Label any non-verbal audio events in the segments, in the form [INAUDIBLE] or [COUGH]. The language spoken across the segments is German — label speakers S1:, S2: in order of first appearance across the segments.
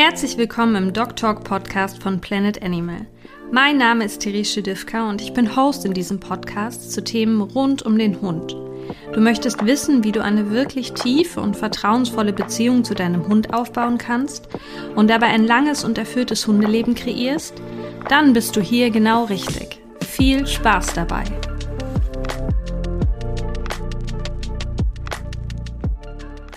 S1: Herzlich willkommen im Dog Talk Podcast von Planet Animal. Mein Name ist Therese Schedivka und ich bin Host in diesem Podcast zu Themen rund um den Hund. Du möchtest wissen, wie du eine wirklich tiefe und vertrauensvolle Beziehung zu deinem Hund aufbauen kannst und dabei ein langes und erfülltes Hundeleben kreierst? Dann bist du hier genau richtig. Viel Spaß dabei!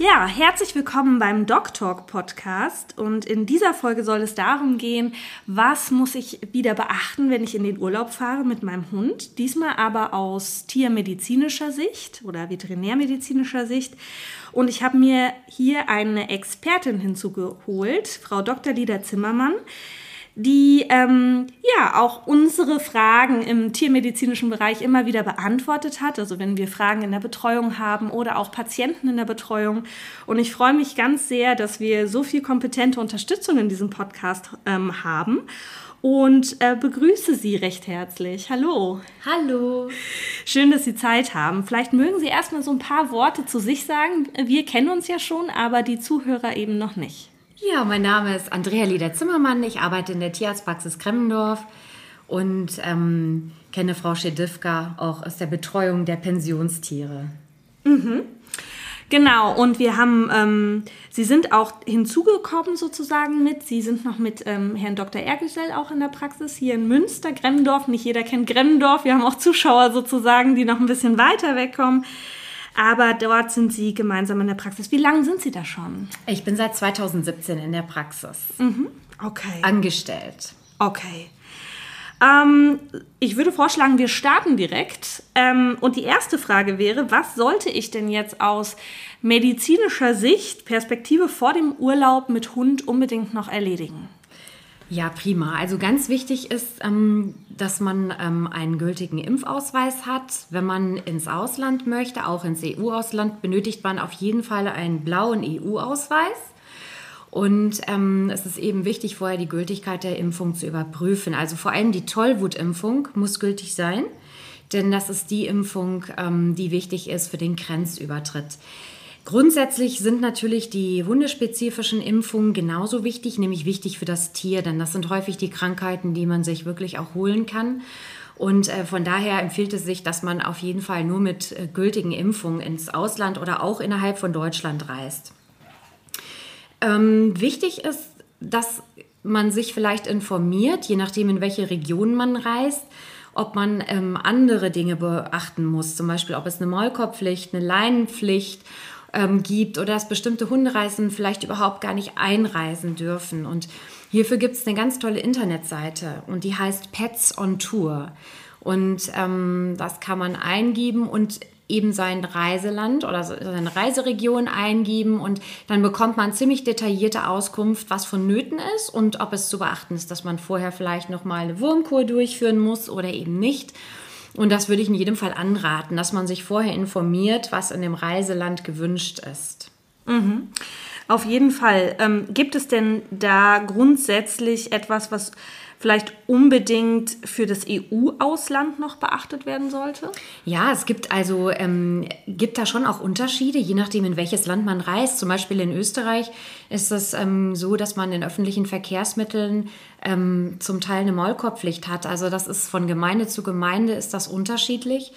S1: Ja, herzlich willkommen beim Dog Talk Podcast und in dieser Folge soll es darum gehen, was muss ich wieder beachten, wenn ich in den Urlaub fahre mit meinem Hund. Diesmal aber aus tiermedizinischer Sicht oder veterinärmedizinischer Sicht. Und ich habe mir hier eine Expertin hinzugeholt, Frau Dr. Lieder Zimmermann die ähm, ja auch unsere Fragen im tiermedizinischen Bereich immer wieder beantwortet hat. Also wenn wir Fragen in der Betreuung haben oder auch Patienten in der Betreuung. Und ich freue mich ganz sehr, dass wir so viel kompetente Unterstützung in diesem Podcast ähm, haben und äh, begrüße Sie recht herzlich. Hallo.
S2: Hallo.
S1: Schön, dass Sie Zeit haben. Vielleicht mögen Sie erstmal so ein paar Worte zu sich sagen. Wir kennen uns ja schon, aber die Zuhörer eben noch nicht.
S2: Ja, mein Name ist Andrea Lieder-Zimmermann. Ich arbeite in der Tierarztpraxis Kremmendorf und ähm, kenne Frau Schedivka auch aus der Betreuung der Pensionstiere.
S1: Mhm. Genau, und wir haben, ähm, Sie sind auch hinzugekommen sozusagen mit. Sie sind noch mit ähm, Herrn Dr. Ergesell auch in der Praxis hier in Münster, Gremmendorf. Nicht jeder kennt Gremmendorf. Wir haben auch Zuschauer sozusagen, die noch ein bisschen weiter wegkommen. Aber dort sind Sie gemeinsam in der Praxis. Wie lange sind Sie da schon?
S2: Ich bin seit 2017 in der Praxis.
S1: Mhm. Okay.
S2: Angestellt.
S1: Okay. Ähm, ich würde vorschlagen, wir starten direkt. Ähm, und die erste Frage wäre, was sollte ich denn jetzt aus medizinischer Sicht, Perspektive vor dem Urlaub mit Hund unbedingt noch erledigen?
S2: Ja, prima. Also ganz wichtig ist, ähm, dass man ähm, einen gültigen Impfausweis hat. Wenn man ins Ausland möchte, auch ins EU-Ausland, benötigt man auf jeden Fall einen blauen EU-Ausweis. Und ähm, es ist eben wichtig, vorher die Gültigkeit der Impfung zu überprüfen. Also vor allem die Tollwutimpfung muss gültig sein, denn das ist die Impfung, ähm, die wichtig ist für den Grenzübertritt. Grundsätzlich sind natürlich die hundespezifischen Impfungen genauso wichtig, nämlich wichtig für das Tier, denn das sind häufig die Krankheiten, die man sich wirklich auch holen kann. Und äh, von daher empfiehlt es sich, dass man auf jeden Fall nur mit äh, gültigen Impfungen ins Ausland oder auch innerhalb von Deutschland reist. Ähm, wichtig ist, dass man sich vielleicht informiert, je nachdem, in welche Region man reist, ob man ähm, andere Dinge beachten muss. Zum Beispiel, ob es eine Maulkorbpflicht, eine Leinenpflicht ähm, gibt oder dass bestimmte Hundereisen vielleicht überhaupt gar nicht einreisen dürfen. Und hierfür gibt es eine ganz tolle Internetseite und die heißt Pets on Tour. Und ähm, das kann man eingeben und eben sein Reiseland oder seine Reiseregion eingeben und dann bekommt man ziemlich detaillierte Auskunft, was vonnöten ist und ob es zu beachten ist, dass man vorher vielleicht noch mal eine Wurmkur durchführen muss oder eben nicht. Und das würde ich in jedem Fall anraten, dass man sich vorher informiert, was in dem Reiseland gewünscht ist.
S1: Mhm. Auf jeden Fall. Ähm, gibt es denn da grundsätzlich etwas, was vielleicht unbedingt für das EU-Ausland noch beachtet werden sollte?
S2: Ja, es gibt also ähm, gibt da schon auch Unterschiede, je nachdem, in welches Land man reist. Zum Beispiel in Österreich ist es ähm, so, dass man in öffentlichen Verkehrsmitteln ähm, zum Teil eine Maulkorbpflicht hat. Also das ist von Gemeinde zu Gemeinde ist das unterschiedlich.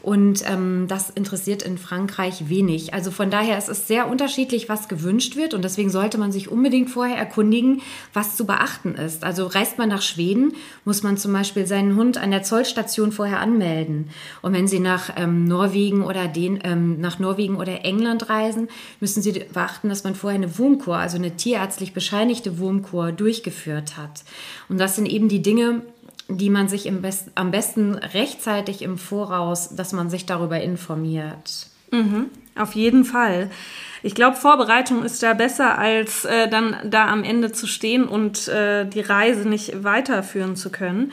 S2: Und ähm, das interessiert in Frankreich wenig. Also von daher ist es sehr unterschiedlich, was gewünscht wird. Und deswegen sollte man sich unbedingt vorher erkundigen, was zu beachten ist. Also reist man nach Schweden, muss man zum Beispiel seinen Hund an der Zollstation vorher anmelden. Und wenn Sie nach ähm, Norwegen oder den, ähm, nach Norwegen oder England reisen, müssen Sie beachten, dass man vorher eine Wurmkur, also eine tierärztlich bescheinigte Wurmkur durchgeführt hat. Und das sind eben die Dinge, die man sich im Best, am besten rechtzeitig im Voraus, dass man sich darüber informiert.
S1: Mhm, auf jeden Fall. Ich glaube, Vorbereitung ist da besser, als äh, dann da am Ende zu stehen und äh, die Reise nicht weiterführen zu können.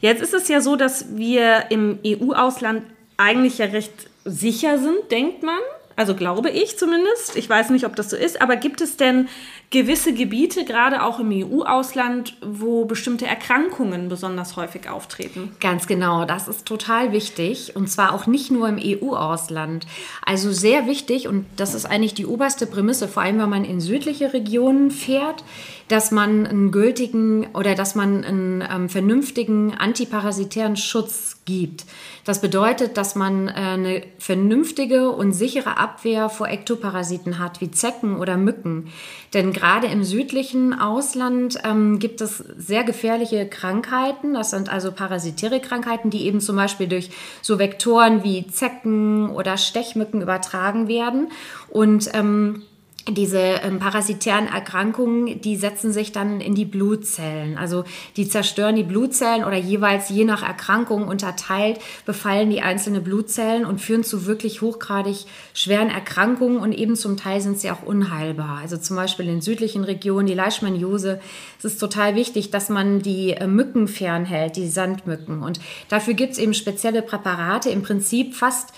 S1: Jetzt ist es ja so, dass wir im EU-Ausland eigentlich ja recht sicher sind, denkt man. Also glaube ich zumindest. Ich weiß nicht, ob das so ist, aber gibt es denn gewisse Gebiete, gerade auch im EU-Ausland, wo bestimmte Erkrankungen besonders häufig auftreten?
S2: Ganz genau, das ist total wichtig und zwar auch nicht nur im EU-Ausland. Also sehr wichtig und das ist eigentlich die oberste Prämisse, vor allem wenn man in südliche Regionen fährt, dass man einen gültigen oder dass man einen ähm, vernünftigen antiparasitären Schutz gibt. Das bedeutet, dass man äh, eine vernünftige und sichere Abwehr vor Ektoparasiten hat, wie Zecken oder Mücken. Denn gerade im südlichen Ausland ähm, gibt es sehr gefährliche Krankheiten. Das sind also parasitäre Krankheiten, die eben zum Beispiel durch so Vektoren wie Zecken oder Stechmücken übertragen werden. Und ähm, diese ähm, parasitären Erkrankungen, die setzen sich dann in die Blutzellen. Also die zerstören die Blutzellen oder jeweils je nach Erkrankung unterteilt befallen die einzelnen Blutzellen und führen zu wirklich hochgradig schweren Erkrankungen und eben zum Teil sind sie auch unheilbar. Also zum Beispiel in südlichen Regionen die Leishmaniose. Es ist total wichtig, dass man die äh, Mücken fernhält, die Sandmücken. Und dafür gibt es eben spezielle Präparate, im Prinzip fast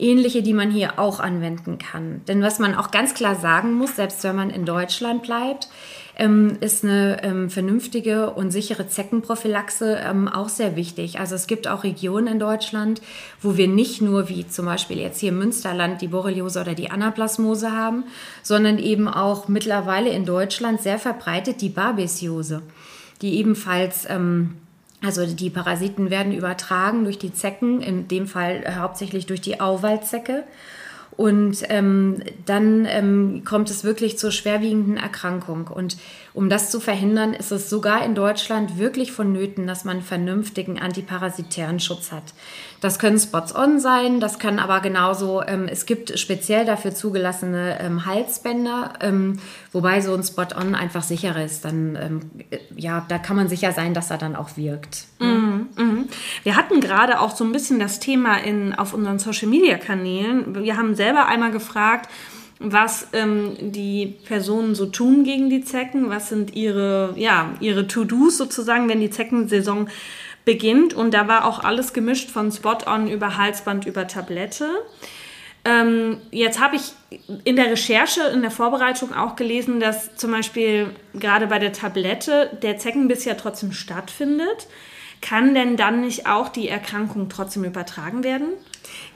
S2: ähnliche, die man hier auch anwenden kann. Denn was man auch ganz klar sagen muss, selbst wenn man in Deutschland bleibt, ähm, ist eine ähm, vernünftige und sichere Zeckenprophylaxe ähm, auch sehr wichtig. Also es gibt auch Regionen in Deutschland, wo wir nicht nur wie zum Beispiel jetzt hier im Münsterland die Borreliose oder die Anaplasmose haben, sondern eben auch mittlerweile in Deutschland sehr verbreitet die Babesiose, die ebenfalls ähm, also die Parasiten werden übertragen durch die Zecken, in dem Fall hauptsächlich durch die Auwaldzecke. Und ähm, dann ähm, kommt es wirklich zur schwerwiegenden Erkrankung. Und um das zu verhindern, ist es sogar in Deutschland wirklich vonnöten, dass man vernünftigen antiparasitären Schutz hat. Das können Spots-on sein, das kann aber genauso, ähm, es gibt speziell dafür zugelassene ähm, Halsbänder, ähm, wobei so ein Spot-on einfach sicherer ist. Dann, ähm, ja, da kann man sicher sein, dass er dann auch wirkt.
S1: Mhm, mh. Wir hatten gerade auch so ein bisschen das Thema in, auf unseren Social-Media-Kanälen. Wir haben selber einmal gefragt, was ähm, die Personen so tun gegen die Zecken, was sind ihre, ja, ihre To-Dos sozusagen, wenn die Zeckensaison beginnt. Und da war auch alles gemischt von Spot-on über Halsband über Tablette. Ähm, jetzt habe ich in der Recherche, in der Vorbereitung auch gelesen, dass zum Beispiel gerade bei der Tablette der Zeckenbiss ja trotzdem stattfindet. Kann denn dann nicht auch die Erkrankung trotzdem übertragen werden?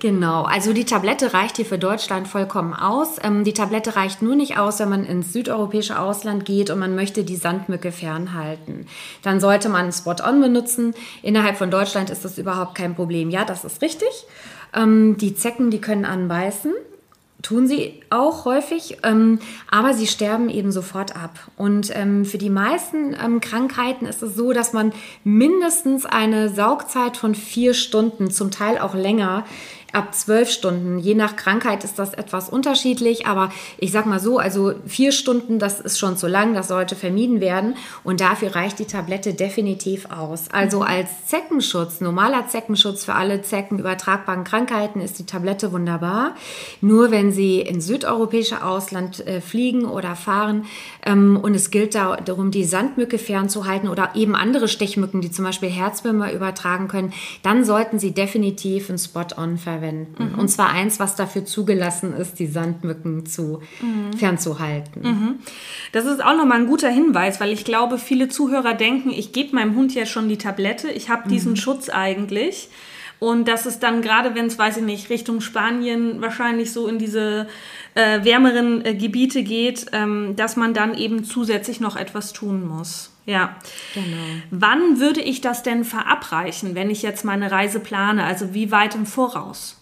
S2: Genau, also die Tablette reicht hier für Deutschland vollkommen aus. Ähm, die Tablette reicht nur nicht aus, wenn man ins südeuropäische Ausland geht und man möchte die Sandmücke fernhalten. Dann sollte man Spot-on benutzen. Innerhalb von Deutschland ist das überhaupt kein Problem. Ja, das ist richtig. Ähm, die Zecken, die können anbeißen tun sie auch häufig, ähm, aber sie sterben eben sofort ab. Und ähm, für die meisten ähm, Krankheiten ist es so, dass man mindestens eine Saugzeit von vier Stunden, zum Teil auch länger, ab zwölf Stunden. Je nach Krankheit ist das etwas unterschiedlich, aber ich sag mal so, also vier Stunden, das ist schon zu lang, das sollte vermieden werden und dafür reicht die Tablette definitiv aus. Also mhm. als Zeckenschutz, normaler Zeckenschutz für alle Zecken übertragbaren Krankheiten ist die Tablette wunderbar. Nur wenn Sie in südeuropäische Ausland äh, fliegen oder fahren ähm, und es gilt da, darum, die Sandmücke fernzuhalten oder eben andere Stechmücken, die zum Beispiel Herzwürmer übertragen können, dann sollten Sie definitiv ein Spot-on verwenden verwenden. Mhm. Und zwar eins, was dafür zugelassen ist, die Sandmücken zu mhm. fernzuhalten.
S1: Mhm. Das ist auch nochmal ein guter Hinweis, weil ich glaube, viele Zuhörer denken, ich gebe meinem Hund ja schon die Tablette, ich habe diesen mhm. Schutz eigentlich. Und das ist dann gerade, wenn es, weiß ich nicht, Richtung Spanien wahrscheinlich so in diese äh, wärmeren äh, Gebiete geht, ähm, dass man dann eben zusätzlich noch etwas tun muss. Ja. Genau. Wann würde ich das denn verabreichen, wenn ich jetzt meine Reise plane? Also wie weit im Voraus?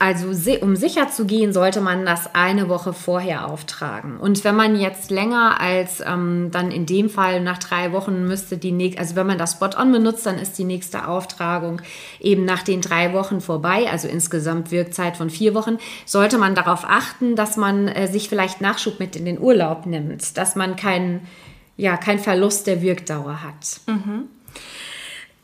S2: Also um sicher zu gehen, sollte man das eine Woche vorher auftragen. Und wenn man jetzt länger als ähm, dann in dem Fall nach drei Wochen müsste die nächste, also wenn man das Spot-on benutzt, dann ist die nächste Auftragung eben nach den drei Wochen vorbei, also insgesamt Wirkzeit von vier Wochen, sollte man darauf achten, dass man äh, sich vielleicht Nachschub mit in den Urlaub nimmt, dass man keinen ja, kein Verlust der Wirkdauer hat. Mhm.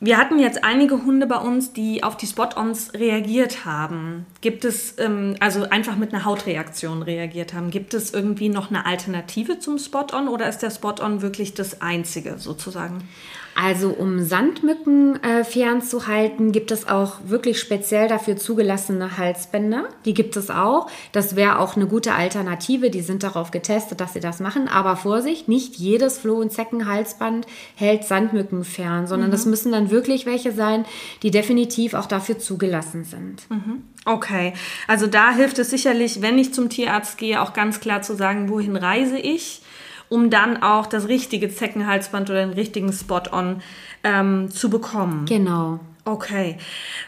S1: Wir hatten jetzt einige Hunde bei uns, die auf die Spot-ons reagiert haben. Gibt es, ähm, also einfach mit einer Hautreaktion reagiert haben. Gibt es irgendwie noch eine Alternative zum Spot-on oder ist der Spot-on wirklich das einzige sozusagen?
S2: Also um Sandmücken äh, fernzuhalten, gibt es auch wirklich speziell dafür zugelassene Halsbänder. Die gibt es auch. Das wäre auch eine gute Alternative. Die sind darauf getestet, dass sie das machen. Aber Vorsicht, nicht jedes Floh- und Zeckenhalsband hält Sandmücken fern, sondern mhm. das müssen dann wirklich welche sein, die definitiv auch dafür zugelassen sind.
S1: Mhm. Okay, also da hilft es sicherlich, wenn ich zum Tierarzt gehe, auch ganz klar zu sagen, wohin reise ich um dann auch das richtige Zeckenhalsband oder den richtigen Spot-on ähm, zu bekommen.
S2: Genau.
S1: Okay.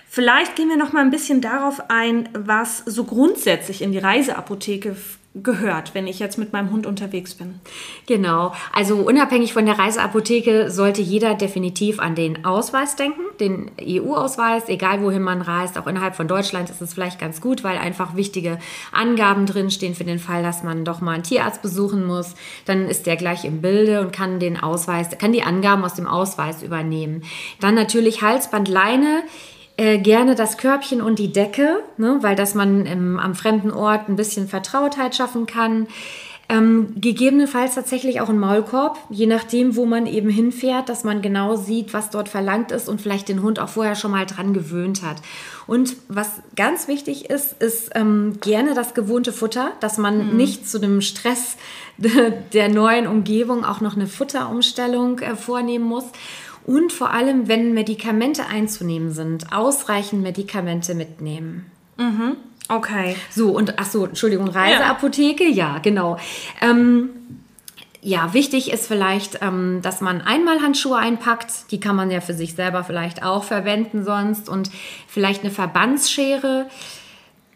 S1: Vielleicht gehen wir noch mal ein bisschen darauf ein, was so grundsätzlich in die Reiseapotheke gehört, wenn ich jetzt mit meinem Hund unterwegs bin.
S2: Genau. Also unabhängig von der Reiseapotheke sollte jeder definitiv an den Ausweis denken, den EU-Ausweis, egal wohin man reist. Auch innerhalb von Deutschland ist es vielleicht ganz gut, weil einfach wichtige Angaben drinstehen für den Fall, dass man doch mal einen Tierarzt besuchen muss. Dann ist der gleich im Bilde und kann den Ausweis, kann die Angaben aus dem Ausweis übernehmen. Dann natürlich Halsband, Leine äh, gerne das Körbchen und die Decke, ne, weil das man im, am fremden Ort ein bisschen Vertrautheit schaffen kann. Ähm, gegebenenfalls tatsächlich auch ein Maulkorb, je nachdem, wo man eben hinfährt, dass man genau sieht, was dort verlangt ist und vielleicht den Hund auch vorher schon mal dran gewöhnt hat. Und was ganz wichtig ist, ist ähm, gerne das gewohnte Futter, dass man mhm. nicht zu dem Stress [LAUGHS] der neuen Umgebung auch noch eine Futterumstellung äh, vornehmen muss. Und vor allem, wenn Medikamente einzunehmen sind, ausreichend Medikamente mitnehmen.
S1: Mhm. Okay.
S2: So, und ach so, Entschuldigung, Reiseapotheke, ja, ja genau. Ähm, ja, wichtig ist vielleicht, ähm, dass man einmal Handschuhe einpackt. Die kann man ja für sich selber vielleicht auch verwenden sonst. Und vielleicht eine Verbandsschere.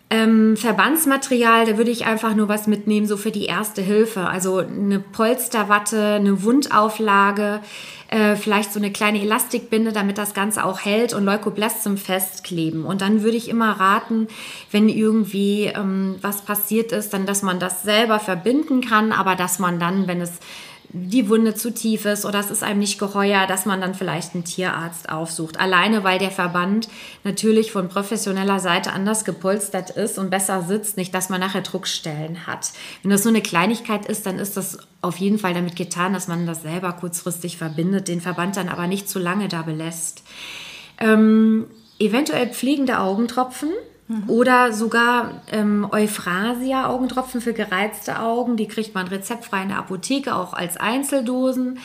S2: Ähm, Verbandsmaterial, da würde ich einfach nur was mitnehmen, so für die erste Hilfe. Also eine Polsterwatte, eine Wundauflage, äh, vielleicht so eine kleine Elastikbinde, damit das Ganze auch hält und Leukoblast zum Festkleben. Und dann würde ich immer raten, wenn irgendwie ähm, was passiert ist, dann, dass man das selber verbinden kann, aber dass man dann, wenn es die Wunde zu tief ist oder es ist einem nicht geheuer, dass man dann vielleicht einen Tierarzt aufsucht. Alleine weil der Verband natürlich von professioneller Seite anders gepolstert ist und besser sitzt, nicht, dass man nachher Druckstellen hat. Wenn das nur eine Kleinigkeit ist, dann ist das auf jeden Fall damit getan, dass man das selber kurzfristig verbindet, den Verband dann aber nicht zu lange da belässt. Ähm, eventuell pflegende Augentropfen Mhm. Oder sogar ähm, Euphrasia-Augentropfen für gereizte Augen. Die kriegt man rezeptfrei in der Apotheke, auch als Einzeldosen.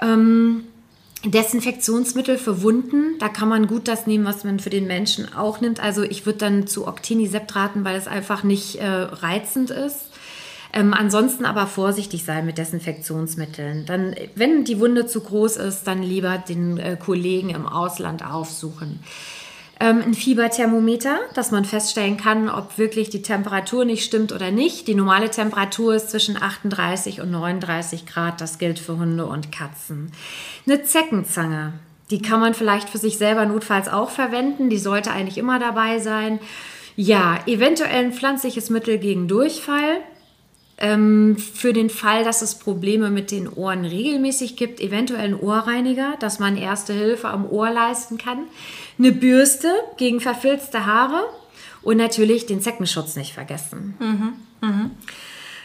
S2: Ähm, Desinfektionsmittel für Wunden, da kann man gut das nehmen, was man für den Menschen auch nimmt. Also ich würde dann zu Octinisept raten, weil es einfach nicht äh, reizend ist. Ähm, ansonsten aber vorsichtig sein mit Desinfektionsmitteln. Dann, wenn die Wunde zu groß ist, dann lieber den äh, Kollegen im Ausland aufsuchen ähm, ein Fieberthermometer, dass man feststellen kann, ob wirklich die Temperatur nicht stimmt oder nicht. Die normale Temperatur ist zwischen 38 und 39 Grad. Das gilt für Hunde und Katzen. Eine Zeckenzange. Die kann man vielleicht für sich selber notfalls auch verwenden. Die sollte eigentlich immer dabei sein. Ja, eventuell ein pflanzliches Mittel gegen Durchfall. Ähm, für den Fall, dass es Probleme mit den Ohren regelmäßig gibt, eventuell ein Ohrreiniger, dass man erste Hilfe am Ohr leisten kann. Eine Bürste gegen verfilzte Haare und natürlich den Zeckenschutz nicht vergessen.
S1: Mhm, mh.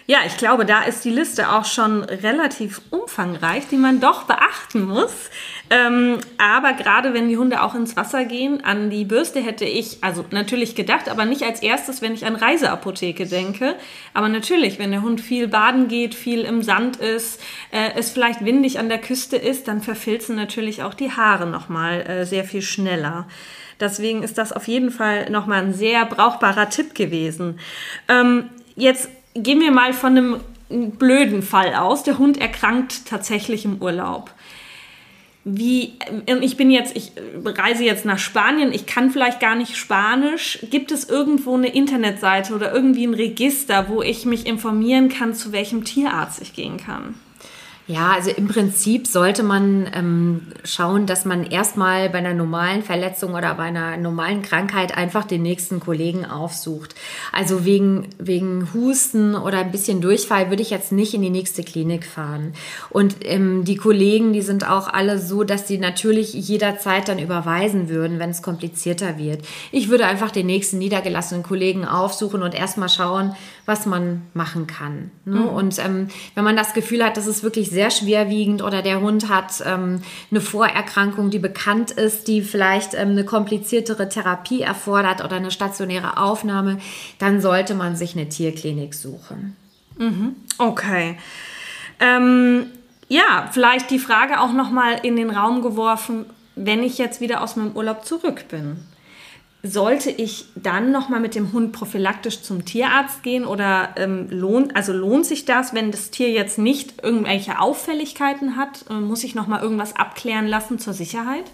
S1: Ja, ich glaube, da ist die Liste auch schon relativ umfangreich, die man doch beachten muss. Ähm, aber gerade wenn die Hunde auch ins Wasser gehen, an die Bürste hätte ich also natürlich gedacht, aber nicht als erstes, wenn ich an Reiseapotheke denke. Aber natürlich, wenn der Hund viel baden geht, viel im Sand ist, äh, es vielleicht windig an der Küste ist, dann verfilzen natürlich auch die Haare nochmal äh, sehr viel schneller. Deswegen ist das auf jeden Fall nochmal ein sehr brauchbarer Tipp gewesen. Ähm, jetzt gehen wir mal von einem blöden Fall aus. Der Hund erkrankt tatsächlich im Urlaub. Wie, äh, ich bin jetzt, ich reise jetzt nach Spanien, ich kann vielleicht gar nicht Spanisch. Gibt es irgendwo eine Internetseite oder irgendwie ein Register, wo ich mich informieren kann, zu welchem Tierarzt ich gehen kann?
S2: Ja, also im Prinzip sollte man ähm, schauen, dass man erstmal bei einer normalen Verletzung oder bei einer normalen Krankheit einfach den nächsten Kollegen aufsucht. Also wegen, wegen Husten oder ein bisschen Durchfall würde ich jetzt nicht in die nächste Klinik fahren. Und ähm, die Kollegen, die sind auch alle so, dass sie natürlich jederzeit dann überweisen würden, wenn es komplizierter wird. Ich würde einfach den nächsten niedergelassenen Kollegen aufsuchen und erstmal schauen, was man machen kann. Ne? Mhm. Und ähm, wenn man das Gefühl hat, das ist wirklich sehr schwerwiegend oder der Hund hat ähm, eine Vorerkrankung, die bekannt ist, die vielleicht ähm, eine kompliziertere Therapie erfordert oder eine stationäre Aufnahme, dann sollte man sich eine Tierklinik suchen.
S1: Mhm. Okay. Ähm, ja, vielleicht die Frage auch noch mal in den Raum geworfen, wenn ich jetzt wieder aus meinem Urlaub zurück bin sollte ich dann noch mal mit dem Hund prophylaktisch zum Tierarzt gehen oder ähm, lohnt also lohnt sich das, wenn das Tier jetzt nicht irgendwelche Auffälligkeiten hat, äh, muss ich noch mal irgendwas abklären lassen zur Sicherheit?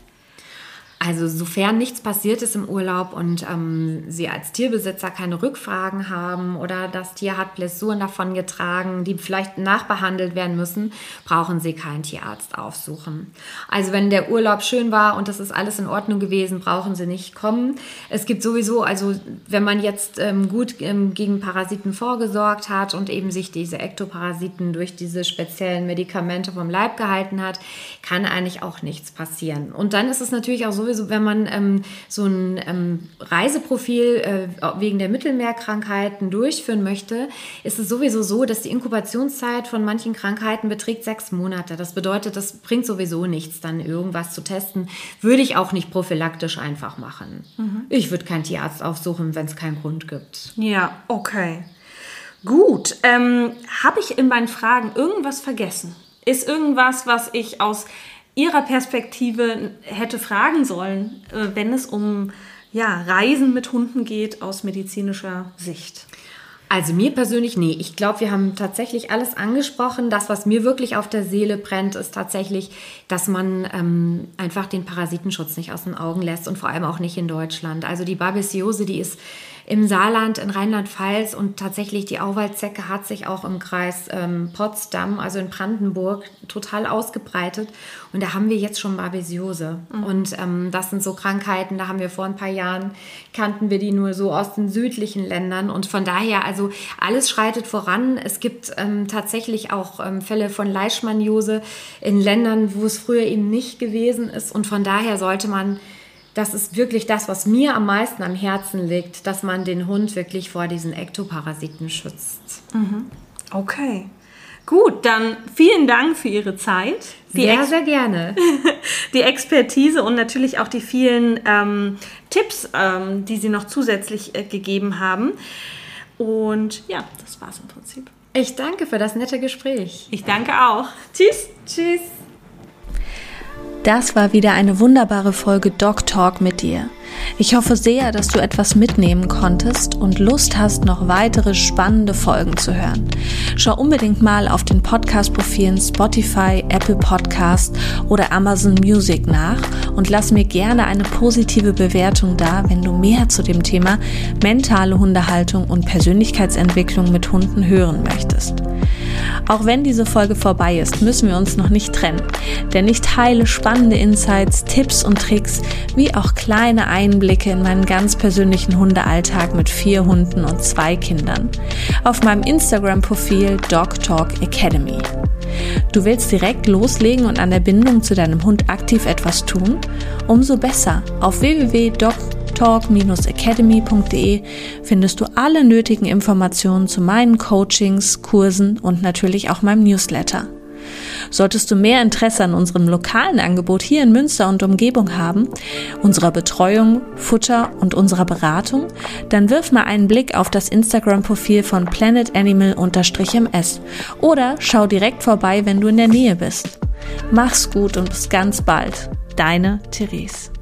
S2: Also sofern nichts passiert ist im Urlaub und ähm, Sie als Tierbesitzer keine Rückfragen haben oder das Tier hat Blessuren davon getragen, die vielleicht nachbehandelt werden müssen, brauchen Sie keinen Tierarzt aufsuchen. Also wenn der Urlaub schön war und das ist alles in Ordnung gewesen, brauchen Sie nicht kommen. Es gibt sowieso, also wenn man jetzt ähm, gut ähm, gegen Parasiten vorgesorgt hat und eben sich diese Ektoparasiten durch diese speziellen Medikamente vom Leib gehalten hat, kann eigentlich auch nichts passieren. Und dann ist es natürlich auch so, sowieso, wenn man ähm, so ein ähm, Reiseprofil äh, wegen der Mittelmeerkrankheiten durchführen möchte, ist es sowieso so, dass die Inkubationszeit von manchen Krankheiten beträgt sechs Monate. Das bedeutet, das bringt sowieso nichts, dann irgendwas zu testen. Würde ich auch nicht prophylaktisch einfach machen. Mhm. Ich würde keinen Tierarzt aufsuchen, wenn es keinen Grund gibt.
S1: Ja, okay. Gut. Ähm, Habe ich in meinen Fragen irgendwas vergessen? Ist irgendwas, was ich aus Ihrer Perspektive hätte fragen sollen, äh, wenn es um ja, Reisen mit Hunden geht aus medizinischer Sicht?
S2: Also mir persönlich, nee. Ich glaube, wir haben tatsächlich alles angesprochen. Das, was mir wirklich auf der Seele brennt, ist tatsächlich, dass man ähm, einfach den Parasitenschutz nicht aus den Augen lässt und vor allem auch nicht in Deutschland. Also die Babesiose, die ist im Saarland, in Rheinland-Pfalz und tatsächlich die Auwaldzecke hat sich auch im Kreis ähm, Potsdam, also in Brandenburg, total ausgebreitet. Und da haben wir jetzt schon Babesiose. Mhm. Und ähm, das sind so Krankheiten, da haben wir vor ein paar Jahren, kannten wir die nur so aus den südlichen Ländern. Und von daher, also alles schreitet voran. Es gibt ähm, tatsächlich auch ähm, Fälle von Leishmaniose in Ländern, wo es früher eben nicht gewesen ist. Und von daher sollte man das ist wirklich das, was mir am meisten am Herzen liegt, dass man den Hund wirklich vor diesen Ektoparasiten schützt.
S1: Mhm. Okay. Gut, dann vielen Dank für Ihre Zeit.
S2: Die sehr, Ex sehr gerne. [LAUGHS]
S1: die Expertise und natürlich auch die vielen ähm, Tipps, ähm, die Sie noch zusätzlich äh, gegeben haben. Und ja, das war's im Prinzip.
S2: Ich danke für das nette Gespräch.
S1: Ich danke auch. Tschüss.
S2: Tschüss.
S1: Das war wieder eine wunderbare Folge Dog Talk mit dir. Ich hoffe sehr, dass du etwas mitnehmen konntest und Lust hast, noch weitere spannende Folgen zu hören. Schau unbedingt mal auf den Podcast-Profilen Spotify, Apple Podcast oder Amazon Music nach und lass mir gerne eine positive Bewertung da, wenn du mehr zu dem Thema mentale Hundehaltung und Persönlichkeitsentwicklung mit Hunden hören möchtest. Auch wenn diese Folge vorbei ist, müssen wir uns noch nicht trennen, denn ich teile spannende Insights, Tipps und Tricks, wie auch kleine Einblicke in meinen ganz persönlichen Hundealltag mit vier Hunden und zwei Kindern auf meinem Instagram-Profil Dog Talk Academy. Du willst direkt loslegen und an der Bindung zu deinem Hund aktiv etwas tun? Umso besser. Auf www.dog.com talk-academy.de findest du alle nötigen Informationen zu meinen Coachings, Kursen und natürlich auch meinem Newsletter. Solltest du mehr Interesse an unserem lokalen Angebot hier in Münster und Umgebung haben, unserer Betreuung, Futter und unserer Beratung, dann wirf mal einen Blick auf das Instagram-Profil von planetanimal-ms oder schau direkt vorbei, wenn du in der Nähe bist. Mach's gut und bis ganz bald. Deine Therese.